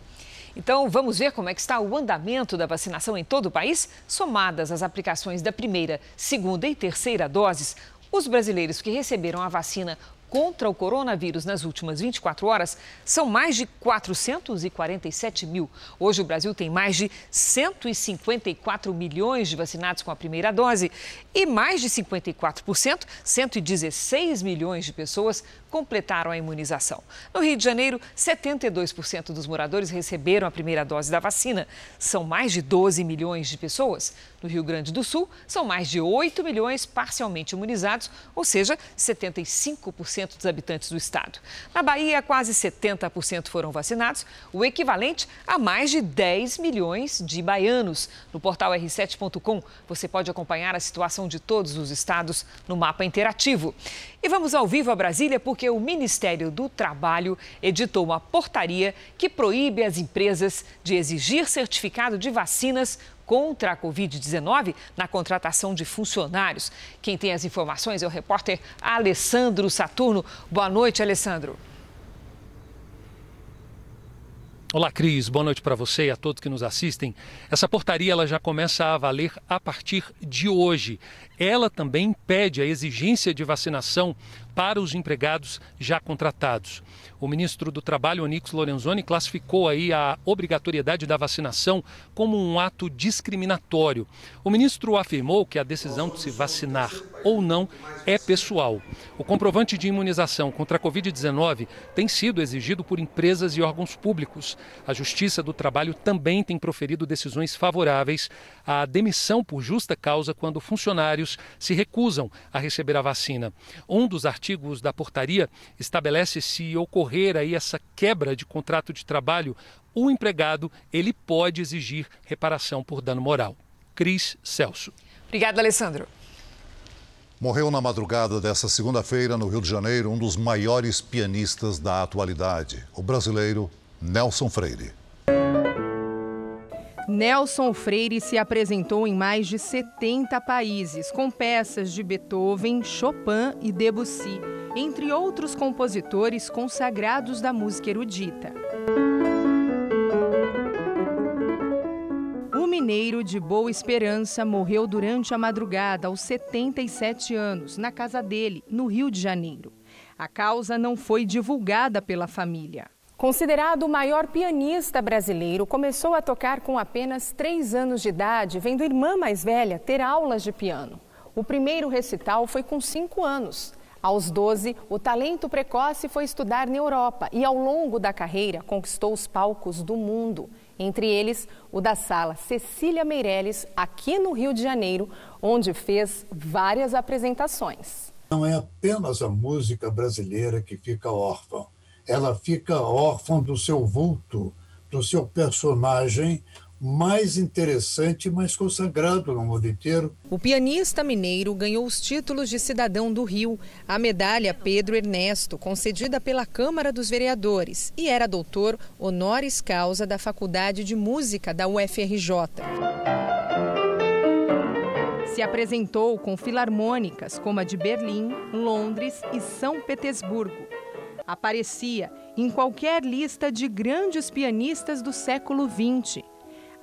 Então, vamos ver como é que está o andamento da vacinação em todo o país? Somadas as aplicações da primeira, segunda e terceira doses, Os brasileiros que receberam a vacina contra o coronavírus nas últimas 24 horas são mais de 447 mil. Hoje o Brasil tem mais de 154 milhões de vacinados com a primeira dose e mais de 54%, 116 milhões de pessoas completaram a imunização. No Rio de Janeiro, 72% dos moradores receberam a primeira dose da vacina. São mais de 12 milhões de pessoas. No Rio Grande do Sul, são mais de 8 milhões parcialmente imunizados, ou seja, 75% dos habitantes do estado. Na Bahia, quase 70% foram vacinados, o equivalente a mais de 10 milhões de baianos. No portal r7.com, você pode acompanhar a situação de todos os estados no mapa interativo. E vamos ao vivo a Brasília porque o Ministério do Trabalho editou uma portaria que proíbe as empresas de exigir certificado de vacinas contra a Covid-19 na contratação de funcionários. Quem tem as informações é o repórter Alessandro Saturno. Boa noite, Alessandro. Olá, Cris. Boa noite para você e a todos que nos assistem. Essa portaria ela já começa a valer a partir de hoje. Ela também pede a exigência de vacinação para os empregados já contratados. O ministro do Trabalho, Onix Lorenzoni, classificou aí a obrigatoriedade da vacinação como um ato discriminatório. O ministro afirmou que a decisão de se vacinar ou não é pessoal. O comprovante de imunização contra a Covid-19 tem sido exigido por empresas e órgãos públicos. A Justiça do Trabalho também tem proferido decisões favoráveis à demissão por justa causa quando funcionários se recusam a receber a vacina. Um dos artigos da portaria estabelece se ocorrer aí essa quebra de contrato de trabalho, o empregado ele pode exigir reparação por dano moral. Cris Celso. Obrigada, Alessandro. Morreu na madrugada dessa segunda-feira, no Rio de Janeiro, um dos maiores pianistas da atualidade, o brasileiro Nelson Freire. Nelson Freire se apresentou em mais de 70 países, com peças de Beethoven, Chopin e Debussy, entre outros compositores consagrados da música erudita. O mineiro de Boa Esperança morreu durante a madrugada, aos 77 anos, na casa dele, no Rio de Janeiro. A causa não foi divulgada pela família. Considerado o maior pianista brasileiro, começou a tocar com apenas três anos de idade, vendo irmã mais velha ter aulas de piano. O primeiro recital foi com cinco anos. Aos 12, o talento precoce foi estudar na Europa e, ao longo da carreira, conquistou os palcos do mundo. Entre eles, o da sala Cecília Meirelles, aqui no Rio de Janeiro, onde fez várias apresentações. Não é apenas a música brasileira que fica órfã ela fica órfã do seu vulto, do seu personagem mais interessante e mais consagrado no mundo inteiro. O pianista mineiro ganhou os títulos de cidadão do Rio, a medalha Pedro Ernesto, concedida pela Câmara dos Vereadores, e era doutor honoris causa da Faculdade de Música da UFRJ. Se apresentou com filarmônicas como a de Berlim, Londres e São Petersburgo aparecia em qualquer lista de grandes pianistas do século XX.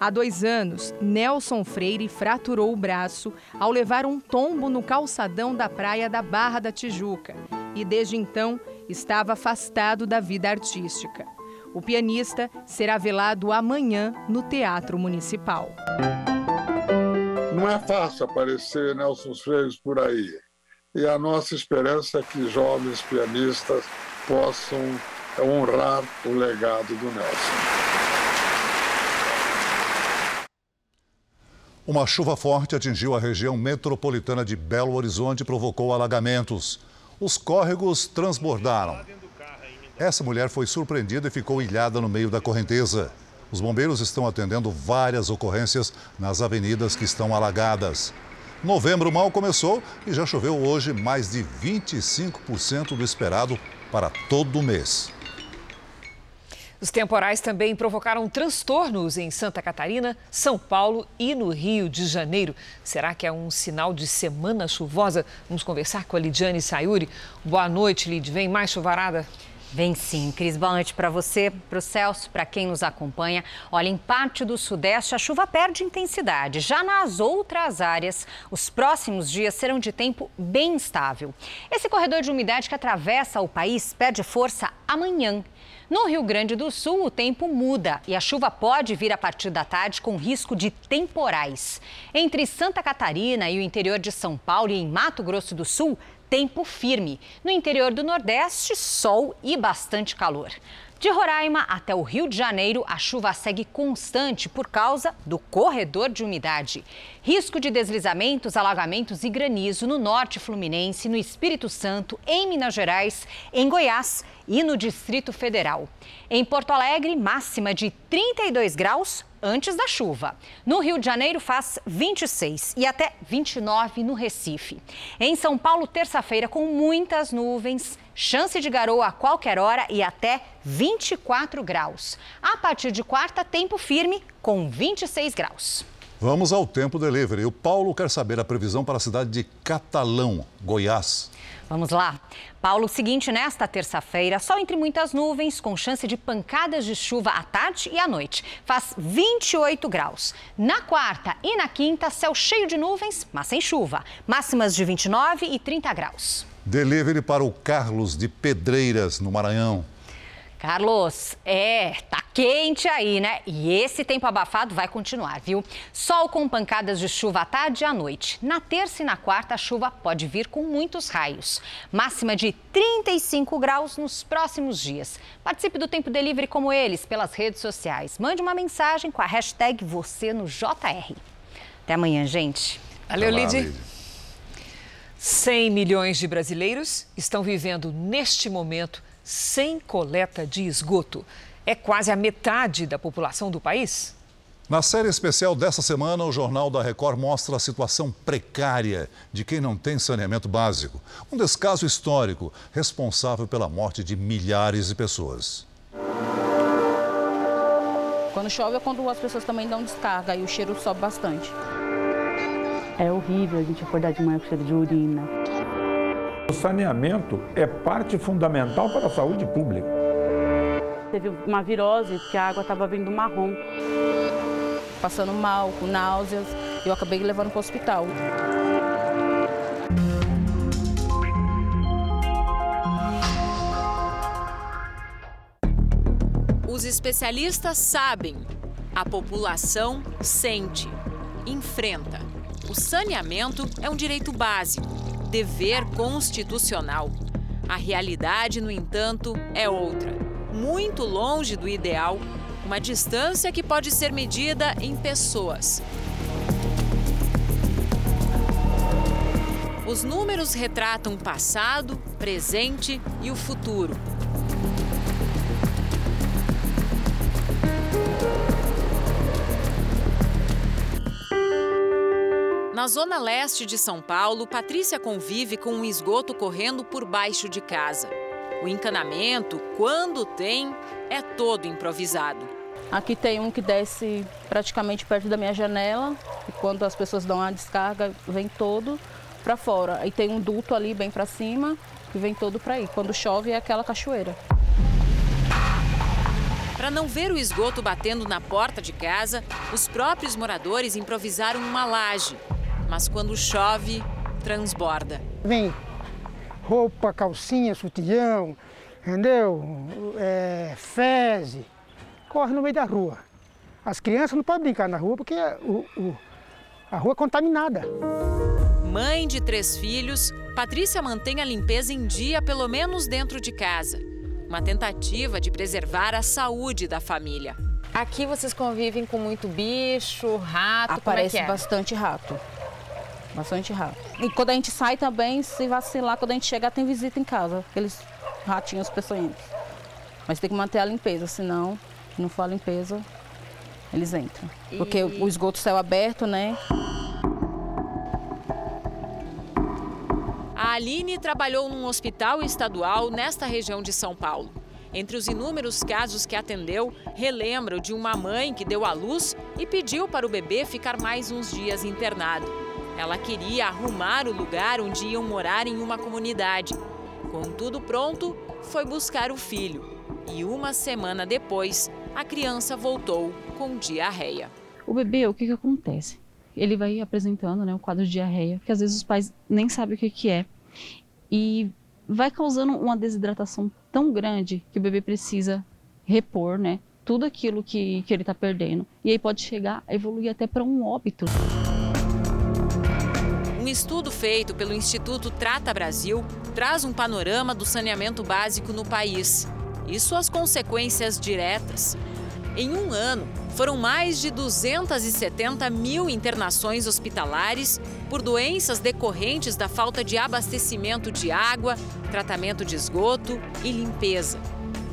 Há dois anos, Nelson Freire fraturou o braço ao levar um tombo no calçadão da praia da Barra da Tijuca e, desde então, estava afastado da vida artística. O pianista será velado amanhã no Teatro Municipal. Não é fácil aparecer Nelson Freire por aí. E a nossa esperança é que jovens pianistas possam honrar o legado do Nelson. Uma chuva forte atingiu a região metropolitana de Belo Horizonte e provocou alagamentos. Os córregos transbordaram. Essa mulher foi surpreendida e ficou ilhada no meio da correnteza. Os bombeiros estão atendendo várias ocorrências nas avenidas que estão alagadas. Novembro mal começou e já choveu hoje mais de 25% do esperado para todo o mês. Os temporais também provocaram transtornos em Santa Catarina, São Paulo e no Rio de Janeiro. Será que é um sinal de semana chuvosa? Vamos conversar com a Lidiane Sayuri. Boa noite, Lid. Vem mais chuvarada? Vem sim, Cris. Boa noite para você, para o Celso, para quem nos acompanha. Olha, em parte do Sudeste a chuva perde intensidade. Já nas outras áreas, os próximos dias serão de tempo bem instável. Esse corredor de umidade que atravessa o país perde força amanhã. No Rio Grande do Sul, o tempo muda e a chuva pode vir a partir da tarde com risco de temporais. Entre Santa Catarina e o interior de São Paulo e em Mato Grosso do Sul, tempo firme. No interior do Nordeste, sol e bastante calor. De Roraima até o Rio de Janeiro, a chuva segue constante por causa do corredor de umidade. Risco de deslizamentos, alagamentos e granizo no norte fluminense, no Espírito Santo, em Minas Gerais, em Goiás e no Distrito Federal. Em Porto Alegre, máxima de 32 graus antes da chuva. No Rio de Janeiro faz 26 e até 29 no Recife. Em São Paulo, terça-feira com muitas nuvens, chance de garoa a qualquer hora e até 24 graus. A partir de quarta, tempo firme com 26 graus. Vamos ao tempo delivery. O Paulo quer saber a previsão para a cidade de Catalão, Goiás. Vamos lá. Paulo, seguinte, nesta terça-feira, sol entre muitas nuvens, com chance de pancadas de chuva à tarde e à noite. Faz 28 graus. Na quarta e na quinta, céu cheio de nuvens, mas sem chuva. Máximas de 29 e 30 graus. Delivery para o Carlos de Pedreiras, no Maranhão. Carlos, é, tá quente aí, né? E esse tempo abafado vai continuar, viu? Sol com pancadas de chuva à tarde e à noite. Na terça e na quarta, a chuva pode vir com muitos raios. Máxima de 35 graus nos próximos dias. Participe do Tempo Delivery como eles pelas redes sociais. Mande uma mensagem com a hashtag você no JR. Até amanhã, gente. Valeu, Lid. 100 milhões de brasileiros estão vivendo neste momento sem coleta de esgoto. É quase a metade da população do país. Na série especial dessa semana, o Jornal da Record mostra a situação precária de quem não tem saneamento básico. Um descaso histórico responsável pela morte de milhares de pessoas. Quando chove é quando as pessoas também dão descarga e o cheiro sobe bastante. É horrível a gente acordar de manhã com cheiro de urina. O saneamento é parte fundamental para a saúde pública. Teve uma virose que a água estava vindo marrom. Passando mal, com náuseas, eu acabei levando para o hospital. Os especialistas sabem, a população sente, enfrenta. O saneamento é um direito básico, dever constitucional. A realidade, no entanto, é outra. Muito longe do ideal, uma distância que pode ser medida em pessoas. Os números retratam o passado, presente e o futuro. Na zona leste de São Paulo, Patrícia convive com um esgoto correndo por baixo de casa. O encanamento, quando tem, é todo improvisado. Aqui tem um que desce praticamente perto da minha janela e quando as pessoas dão a descarga, vem todo para fora. E tem um duto ali bem para cima que vem todo para aí. Quando chove é aquela cachoeira. Para não ver o esgoto batendo na porta de casa, os próprios moradores improvisaram uma laje mas quando chove, transborda. Vem roupa, calcinha, sutiã, entendeu? É, fezes, corre no meio da rua. As crianças não podem brincar na rua porque o, o, a rua é contaminada. Mãe de três filhos, Patrícia mantém a limpeza em dia, pelo menos dentro de casa. Uma tentativa de preservar a saúde da família. Aqui vocês convivem com muito bicho, rato, Aparece é é? bastante rato. Bastante rato. E quando a gente sai também, se vacilar, quando a gente chegar, tem visita em casa, aqueles ratinhos peçonhentos. Mas tem que manter a limpeza, senão, se não for a limpeza, eles entram. E... Porque o esgoto céu aberto, né? A Aline trabalhou num hospital estadual nesta região de São Paulo. Entre os inúmeros casos que atendeu, relembra de uma mãe que deu à luz e pediu para o bebê ficar mais uns dias internado. Ela queria arrumar o lugar onde iam morar em uma comunidade. Com tudo pronto, foi buscar o filho e uma semana depois a criança voltou com diarreia. O bebê, o que, que acontece? Ele vai apresentando né, o quadro de diarreia, que às vezes os pais nem sabem o que, que é. E vai causando uma desidratação tão grande que o bebê precisa repor né, tudo aquilo que, que ele está perdendo. E aí pode chegar a evoluir até para um óbito. Um estudo feito pelo Instituto Trata Brasil traz um panorama do saneamento básico no país e suas consequências diretas. Em um ano, foram mais de 270 mil internações hospitalares por doenças decorrentes da falta de abastecimento de água, tratamento de esgoto e limpeza.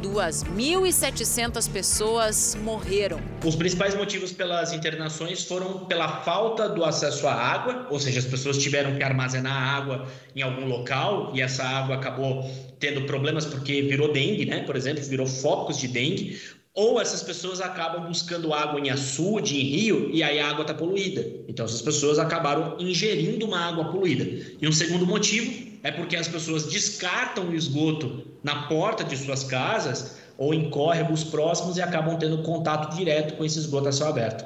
2.700 pessoas morreram. Os principais motivos pelas internações foram pela falta do acesso à água, ou seja, as pessoas tiveram que armazenar água em algum local e essa água acabou tendo problemas porque virou dengue, né? Por exemplo, virou focos de dengue, ou essas pessoas acabam buscando água em açude, em rio, e aí a água está poluída. Então essas pessoas acabaram ingerindo uma água poluída. E um segundo motivo é porque as pessoas descartam o esgoto na porta de suas casas ou em córregos próximos e acabam tendo contato direto com esse esgoto a céu aberto.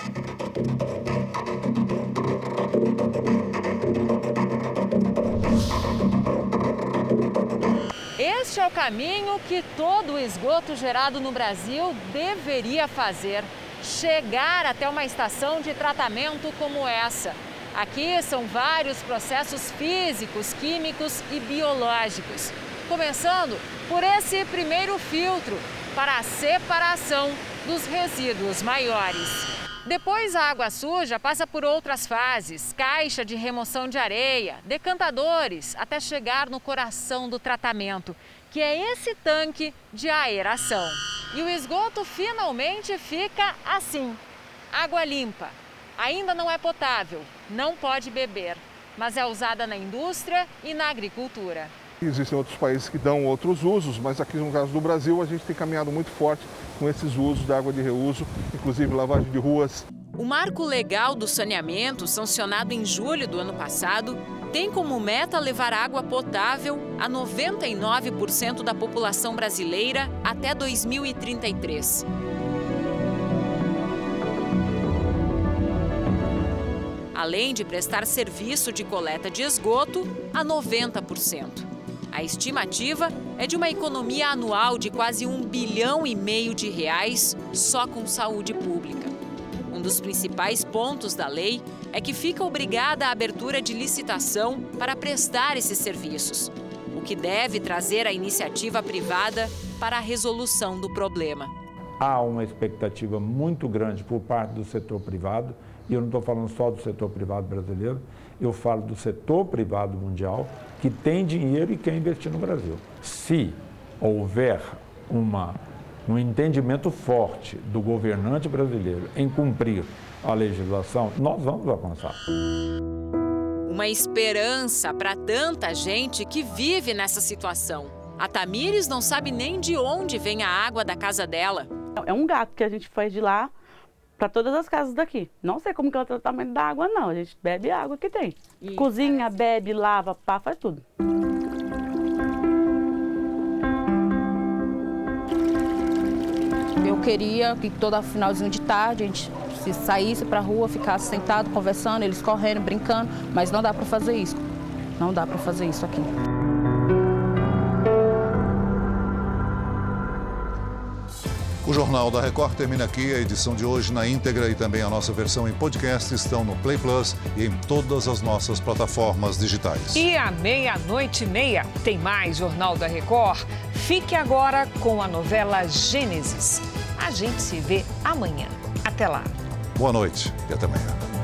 Caminho que todo o esgoto gerado no Brasil deveria fazer: chegar até uma estação de tratamento como essa. Aqui são vários processos físicos, químicos e biológicos. Começando por esse primeiro filtro para a separação dos resíduos maiores. Depois, a água suja passa por outras fases: caixa de remoção de areia, decantadores, até chegar no coração do tratamento, que é esse tanque de aeração. E o esgoto finalmente fica assim: água limpa, ainda não é potável, não pode beber, mas é usada na indústria e na agricultura. Existem outros países que dão outros usos, mas aqui no caso do Brasil a gente tem caminhado muito forte com esses usos da água de reuso, inclusive lavagem de ruas. O marco legal do saneamento, sancionado em julho do ano passado, tem como meta levar água potável a 99% da população brasileira até 2033. além de prestar serviço de coleta de esgoto a 90%. A estimativa é de uma economia anual de quase um bilhão e meio de reais só com saúde pública. Um dos principais pontos da lei é que fica obrigada a abertura de licitação para prestar esses serviços, o que deve trazer a iniciativa privada para a resolução do problema. Há uma expectativa muito grande por parte do setor privado e eu não estou falando só do setor privado brasileiro, eu falo do setor privado mundial que tem dinheiro e quer investir no Brasil. Se houver uma, um entendimento forte do governante brasileiro em cumprir a legislação, nós vamos avançar. Uma esperança para tanta gente que vive nessa situação. A Tamires não sabe nem de onde vem a água da casa dela. É um gato que a gente faz de lá para todas as casas daqui. Não sei como que é o tratamento da água, não. A gente bebe a água que tem. E Cozinha, bebe, lava, pá, faz tudo. Eu queria que toda finalzinho de tarde a gente se saísse para a rua, ficasse sentado, conversando, eles correndo, brincando, mas não dá para fazer isso. Não dá para fazer isso aqui. O Jornal da Record termina aqui. A edição de hoje na íntegra e também a nossa versão em podcast estão no Play Plus e em todas as nossas plataformas digitais. E à meia-noite e meia tem mais Jornal da Record. Fique agora com a novela Gênesis. A gente se vê amanhã. Até lá. Boa noite e até amanhã.